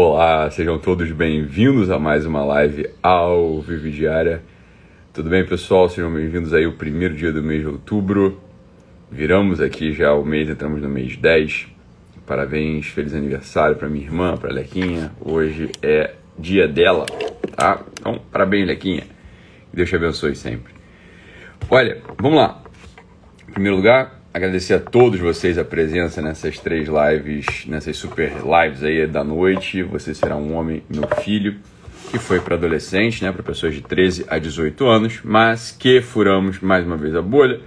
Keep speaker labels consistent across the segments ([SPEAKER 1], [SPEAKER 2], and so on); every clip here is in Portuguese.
[SPEAKER 1] Olá, sejam todos bem-vindos a mais uma live ao vivo diária. Tudo bem, pessoal? Sejam bem-vindos aí o primeiro dia do mês de outubro. Viramos aqui já o mês, entramos no mês 10. Parabéns, feliz aniversário para minha irmã, para Lequinha. Hoje é dia dela, tá? Então, parabéns, Lequinha. Deus te abençoe sempre. Olha, vamos lá. Em primeiro lugar, agradecer a todos vocês a presença nessas três lives, nessas super lives aí da noite. Você será um homem, meu filho, que foi para adolescente, né, para pessoas de 13 a 18 anos, mas que furamos mais uma vez a bolha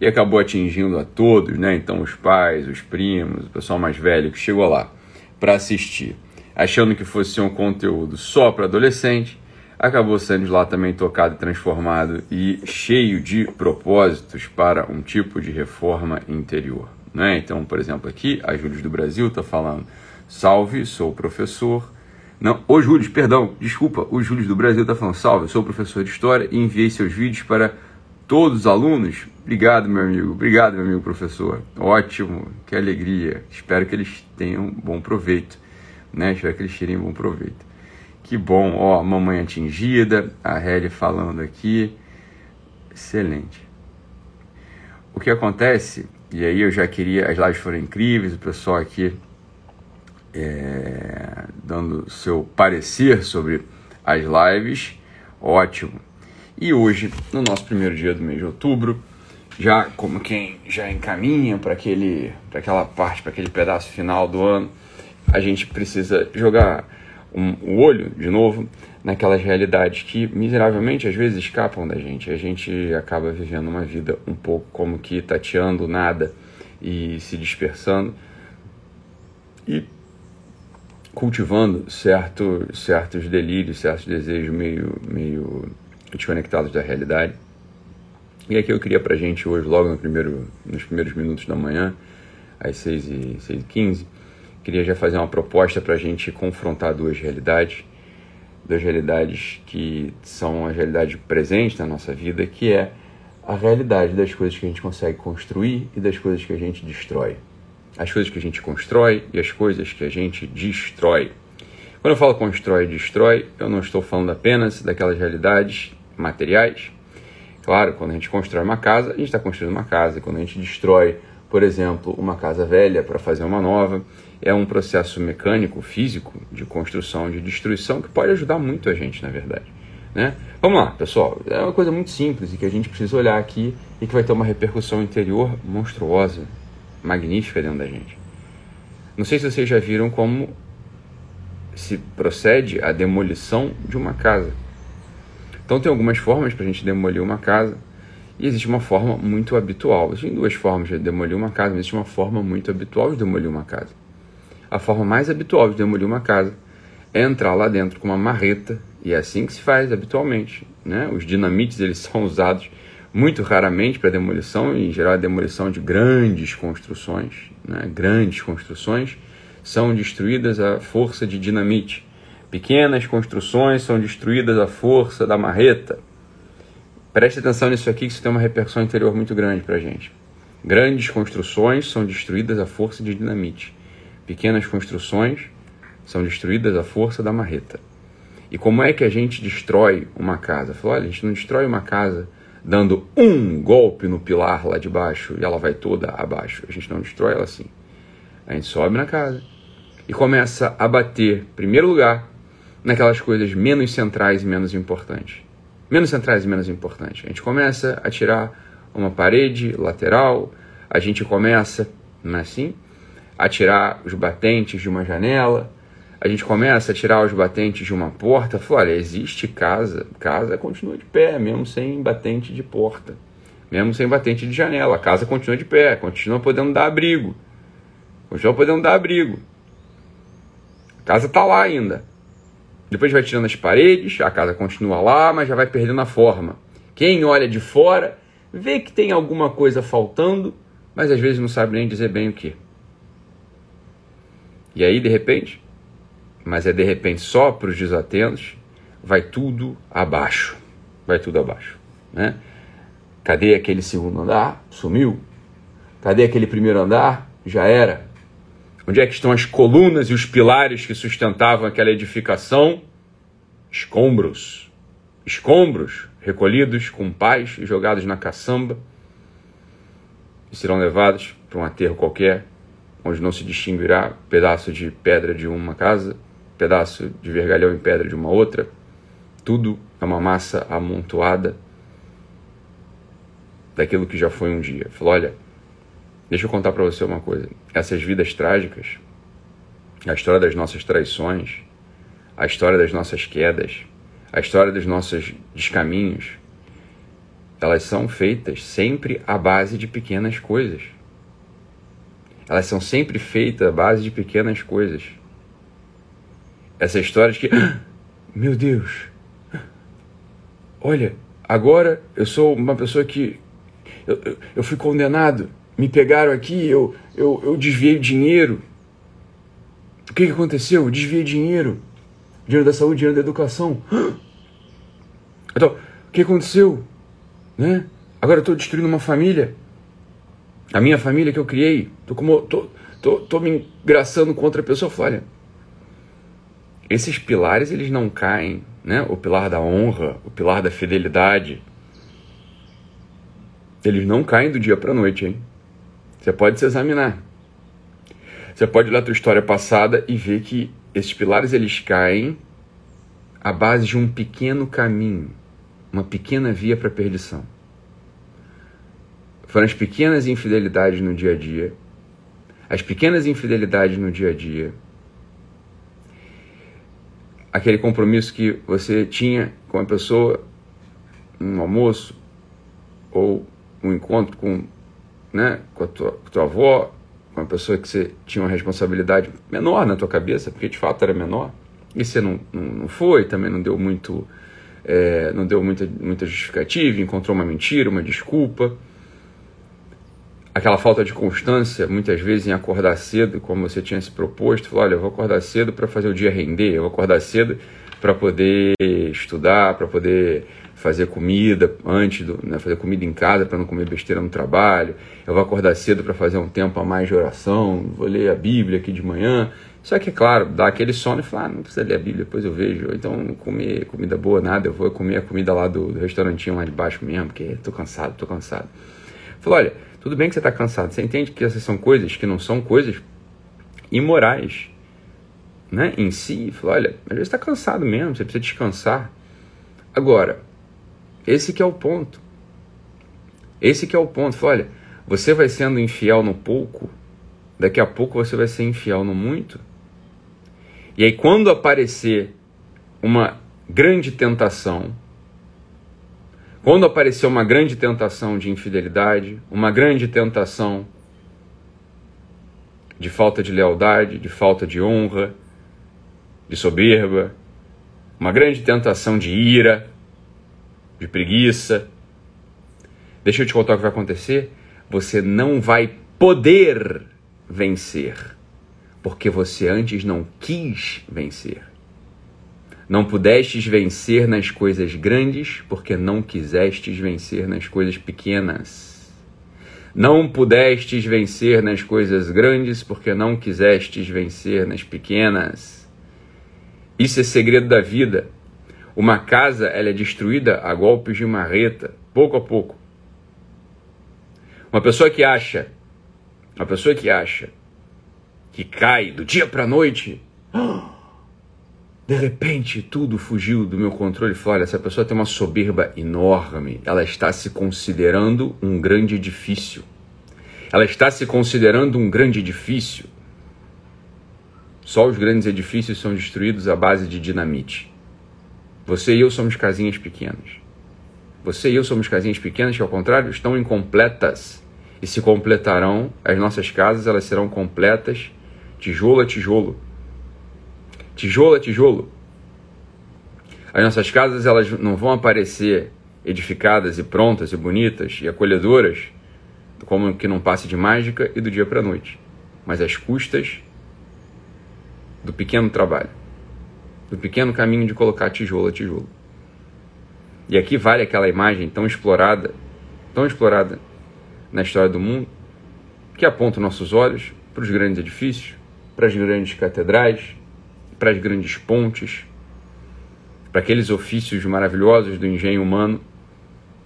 [SPEAKER 1] e acabou atingindo a todos, né? Então os pais, os primos, o pessoal mais velho que chegou lá para assistir, achando que fosse um conteúdo só para adolescente acabou sendo lá também tocado transformado e cheio de propósitos para um tipo de reforma interior. Né? Então, por exemplo, aqui a Júlio do Brasil está falando: Salve, sou professor. Não, o Júlio, perdão, desculpa, o Júlio do Brasil está falando: Salve, sou professor de história e enviei seus vídeos para todos os alunos. Obrigado, meu amigo. Obrigado, meu amigo professor. Ótimo, que alegria. Espero que eles tenham bom proveito. Né? Espero que eles tirem bom proveito. Que bom, ó, mamãe atingida, a Helly falando aqui. Excelente. O que acontece, e aí eu já queria, as lives foram incríveis, o pessoal aqui é, dando seu parecer sobre as lives, ótimo. E hoje, no nosso primeiro dia do mês de outubro, já como quem já encaminha para aquele, para aquela parte, para aquele pedaço final do ano, a gente precisa jogar um, o olho, de novo, naquelas realidades que miseravelmente às vezes escapam da gente. A gente acaba vivendo uma vida um pouco como que tateando nada e se dispersando e cultivando certo, certos delírios, certos desejos meio, meio desconectados da realidade. E aqui eu queria pra gente hoje, logo no primeiro, nos primeiros minutos da manhã, às 6 e, 6 e 15 queria já fazer uma proposta para a gente confrontar duas realidades, duas realidades que são a realidade presente na nossa vida, que é a realidade das coisas que a gente consegue construir e das coisas que a gente destrói. As coisas que a gente constrói e as coisas que a gente destrói. Quando eu falo constrói e destrói, eu não estou falando apenas daquelas realidades materiais. Claro, quando a gente constrói uma casa, a gente está construindo uma casa. Quando a gente destrói, por exemplo, uma casa velha para fazer uma nova, é um processo mecânico, físico, de construção, de destruição, que pode ajudar muito a gente, na verdade. Né? Vamos lá, pessoal. É uma coisa muito simples e que a gente precisa olhar aqui e que vai ter uma repercussão interior monstruosa, magnífica dentro da gente. Não sei se vocês já viram como se procede a demolição de uma casa. Então tem algumas formas para a gente demolir uma casa e existe uma forma muito habitual. Existem duas formas de demolir uma casa, mas existe uma forma muito habitual de demolir uma casa. A forma mais habitual de demolir uma casa é entrar lá dentro com uma marreta, e é assim que se faz habitualmente. Né? Os dinamites eles são usados muito raramente para demolição, em geral a demolição de grandes construções, né? grandes construções são destruídas à força de dinamite. Pequenas construções são destruídas à força da marreta. Preste atenção nisso aqui, que isso tem uma repercussão interior muito grande para a gente. Grandes construções são destruídas à força de dinamite. Pequenas construções são destruídas à força da marreta. E como é que a gente destrói uma casa? Falou, olha, a gente não destrói uma casa dando um golpe no pilar lá de baixo e ela vai toda abaixo. A gente não destrói ela assim. A gente sobe na casa e começa a bater, em primeiro lugar, naquelas coisas menos centrais e menos importantes. Menos centrais e menos importantes. A gente começa a tirar uma parede lateral, a gente começa, não é assim? a tirar os batentes de uma janela, a gente começa a tirar os batentes de uma porta, fala, olha, existe casa, casa continua de pé, mesmo sem batente de porta, mesmo sem batente de janela, a casa continua de pé, continua podendo dar abrigo, continua podendo dar abrigo. A casa está lá ainda. Depois vai tirando as paredes, a casa continua lá, mas já vai perdendo a forma. Quem olha de fora vê que tem alguma coisa faltando, mas às vezes não sabe nem dizer bem o que. E aí, de repente, mas é de repente só para os desatentos, vai tudo abaixo. Vai tudo abaixo. Né? Cadê aquele segundo andar? Sumiu. Cadê aquele primeiro andar? Já era. Onde é que estão as colunas e os pilares que sustentavam aquela edificação? Escombros. Escombros recolhidos com paz e jogados na caçamba e serão levados para um aterro qualquer, onde não se distinguirá pedaço de pedra de uma casa, pedaço de vergalhão em pedra de uma outra. Tudo é uma massa amontoada daquilo que já foi um dia. Falou: olha, deixa eu contar para você uma coisa. Essas vidas trágicas, a história das nossas traições, a história das nossas quedas, a história dos nossos descaminhos, elas são feitas sempre à base de pequenas coisas. Elas são sempre feitas à base de pequenas coisas. Essa história de que, meu Deus, olha, agora eu sou uma pessoa que eu, eu, eu fui condenado, me pegaram aqui, eu, eu, eu desviei dinheiro. O que, que aconteceu? Eu desviei dinheiro. Dinheiro da saúde, dinheiro da educação. Então, o que aconteceu? Né? Agora eu estou destruindo uma família. A minha família que eu criei. Estou como, tô, tô, tô me engraçando contra a pessoa. Falei, olha, esses pilares eles não caem, né? O pilar da honra, o pilar da fidelidade, eles não caem do dia para noite, hein? Você pode se examinar. Você pode olhar a tua história passada e ver que esses pilares eles caem à base de um pequeno caminho uma pequena via para a perdição. Foram as pequenas infidelidades no dia a dia, as pequenas infidelidades no dia a dia, aquele compromisso que você tinha com a pessoa, um almoço ou um encontro com, né, com, a tua, com a tua avó, com uma pessoa que você tinha uma responsabilidade menor na tua cabeça, porque de fato era menor, e você não, não, não foi, também não deu muito é, não deu muita, muita justificativa, encontrou uma mentira, uma desculpa. Aquela falta de constância, muitas vezes, em acordar cedo, como você tinha se proposto, falou: olha, eu vou acordar cedo para fazer o dia render, eu vou acordar cedo para poder estudar, para poder fazer comida antes, do, né, fazer comida em casa para não comer besteira no trabalho. Eu vou acordar cedo para fazer um tempo a mais de oração, vou ler a Bíblia aqui de manhã. Só que, claro, dá aquele sono e fala, ah, não precisa ler a Bíblia, depois eu vejo. Então, comer comida boa, nada, eu vou comer a comida lá do, do restaurantinho lá de baixo mesmo, porque tô cansado, tô cansado. Falou, olha, tudo bem que você está cansado, você entende que essas são coisas que não são coisas imorais, né, em si. Falou, olha, às vezes está cansado mesmo, você precisa descansar. Agora, esse que é o ponto. Esse que é o ponto. Falou, olha, você vai sendo infiel no pouco, daqui a pouco você vai ser infiel no muito. E aí, quando aparecer uma grande tentação, quando aparecer uma grande tentação de infidelidade, uma grande tentação de falta de lealdade, de falta de honra, de soberba, uma grande tentação de ira, de preguiça, deixa eu te contar o que vai acontecer. Você não vai poder vencer porque você antes não quis vencer. Não pudestes vencer nas coisas grandes, porque não quisestes vencer nas coisas pequenas. Não pudestes vencer nas coisas grandes, porque não quisestes vencer nas pequenas. Isso é segredo da vida. Uma casa ela é destruída a golpes de marreta, pouco a pouco. Uma pessoa que acha, uma pessoa que acha que cai do dia para a noite. De repente, tudo fugiu do meu controle. Olha, essa pessoa tem uma soberba enorme. Ela está se considerando um grande edifício. Ela está se considerando um grande edifício. Só os grandes edifícios são destruídos à base de dinamite. Você e eu somos casinhas pequenas. Você e eu somos casinhas pequenas que, ao contrário, estão incompletas. E se completarão, as nossas casas elas serão completas tijolo a tijolo. Tijolo a tijolo. As nossas casas elas não vão aparecer edificadas e prontas e bonitas e acolhedoras, como que não passe de mágica e do dia para a noite, mas às custas do pequeno trabalho, do pequeno caminho de colocar tijolo a tijolo. E aqui vale aquela imagem tão explorada, tão explorada na história do mundo, que aponta nossos olhos para os grandes edifícios, para as grandes catedrais, para as grandes pontes, para aqueles ofícios maravilhosos do engenho humano,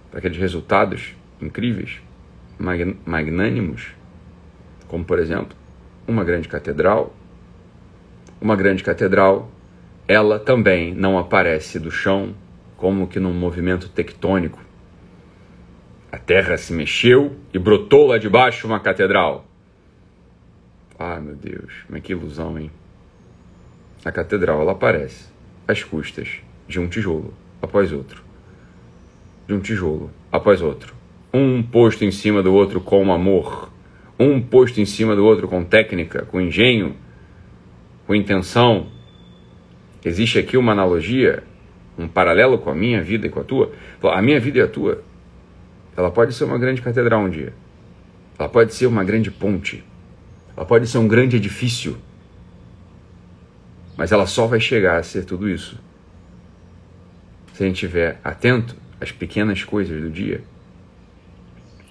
[SPEAKER 1] para aqueles resultados incríveis, magnânimos, como por exemplo, uma grande catedral. Uma grande catedral, ela também não aparece do chão como que num movimento tectônico. A terra se mexeu e brotou lá de baixo uma catedral. Ah, meu Deus, mas que ilusão, hein? A catedral ela aparece às custas de um tijolo após outro, de um tijolo após outro, um posto em cima do outro com amor, um posto em cima do outro com técnica, com engenho, com intenção. Existe aqui uma analogia, um paralelo com a minha vida e com a tua. A minha vida e a tua, ela pode ser uma grande catedral um dia. Ela pode ser uma grande ponte. Ela pode ser um grande edifício. Mas ela só vai chegar a ser tudo isso se a gente estiver atento às pequenas coisas do dia.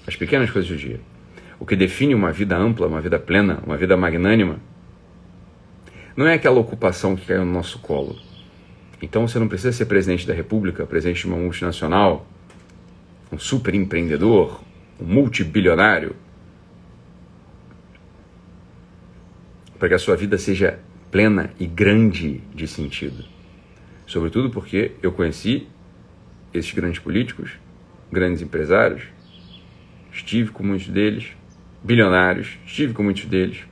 [SPEAKER 1] As pequenas coisas do dia. O que define uma vida ampla, uma vida plena, uma vida magnânima, não é aquela ocupação que caiu no nosso colo. Então você não precisa ser presidente da República, presidente de uma multinacional, um super empreendedor, um multibilionário, para que a sua vida seja plena e grande de sentido. Sobretudo porque eu conheci esses grandes políticos, grandes empresários, estive com muitos deles, bilionários, estive com muitos deles.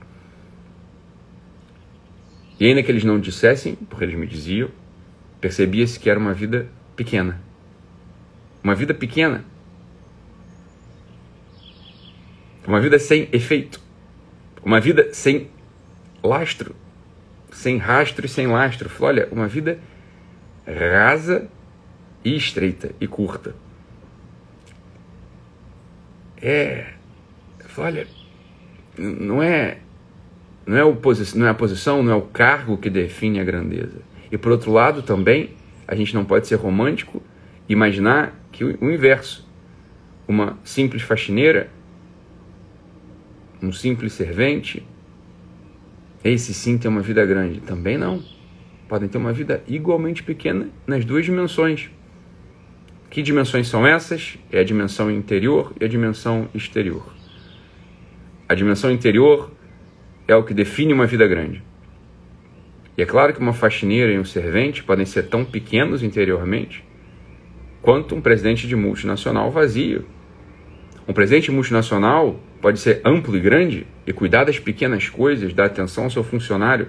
[SPEAKER 1] E ainda que eles não dissessem, porque eles me diziam, percebia-se que era uma vida pequena. Uma vida pequena. Uma vida sem efeito. Uma vida sem lastro. Sem rastro e sem lastro. Olha, uma vida rasa e estreita e curta. É, olha, não é não é, o não é a posição, não é o cargo que define a grandeza. E por outro lado, também, a gente não pode ser romântico e imaginar que o, o inverso. Uma simples faxineira, um simples servente, esse sim tem uma vida grande. Também não podem ter uma vida igualmente pequena nas duas dimensões. Que dimensões são essas? É a dimensão interior e a dimensão exterior. A dimensão interior é o que define uma vida grande. E é claro que uma faxineira e um servente podem ser tão pequenos interiormente quanto um presidente de multinacional vazio. Um presidente multinacional pode ser amplo e grande e cuidar das pequenas coisas, dar atenção ao seu funcionário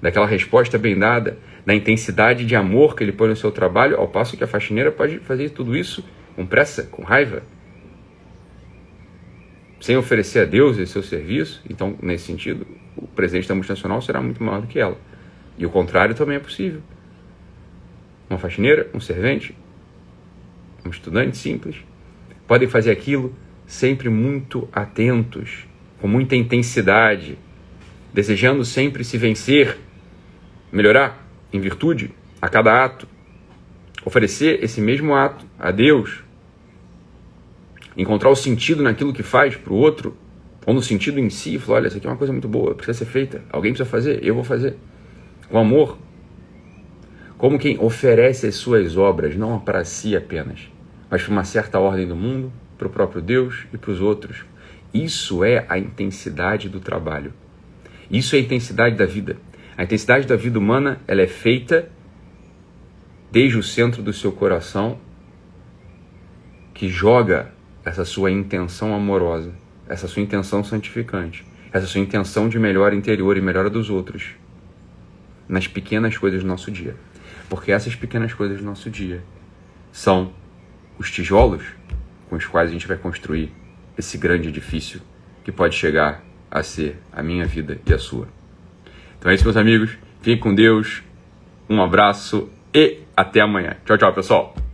[SPEAKER 1] daquela resposta bem dada, da intensidade de amor que ele põe no seu trabalho, ao passo que a faxineira pode fazer tudo isso com pressa, com raiva, sem oferecer a Deus esse seu serviço. Então, nesse sentido, o presidente da multinacional será muito maior do que ela. E o contrário também é possível. Uma faxineira, um servente, um estudante simples, podem fazer aquilo sempre muito atentos, com muita intensidade, desejando sempre se vencer melhorar em virtude a cada ato, oferecer esse mesmo ato a Deus, encontrar o sentido naquilo que faz para o outro, ou no sentido em si, falar, olha, isso aqui é uma coisa muito boa, precisa ser feita, alguém precisa fazer, eu vou fazer, com amor, como quem oferece as suas obras, não para si apenas, mas para uma certa ordem do mundo, para o próprio Deus e para os outros. Isso é a intensidade do trabalho. Isso é a intensidade da vida. A intensidade da vida humana ela é feita desde o centro do seu coração, que joga essa sua intenção amorosa, essa sua intenção santificante, essa sua intenção de melhora interior e melhora dos outros, nas pequenas coisas do nosso dia. Porque essas pequenas coisas do nosso dia são os tijolos com os quais a gente vai construir esse grande edifício que pode chegar a ser a minha vida e a sua. Então é isso, meus amigos. Fiquem com Deus. Um abraço e até amanhã. Tchau, tchau, pessoal.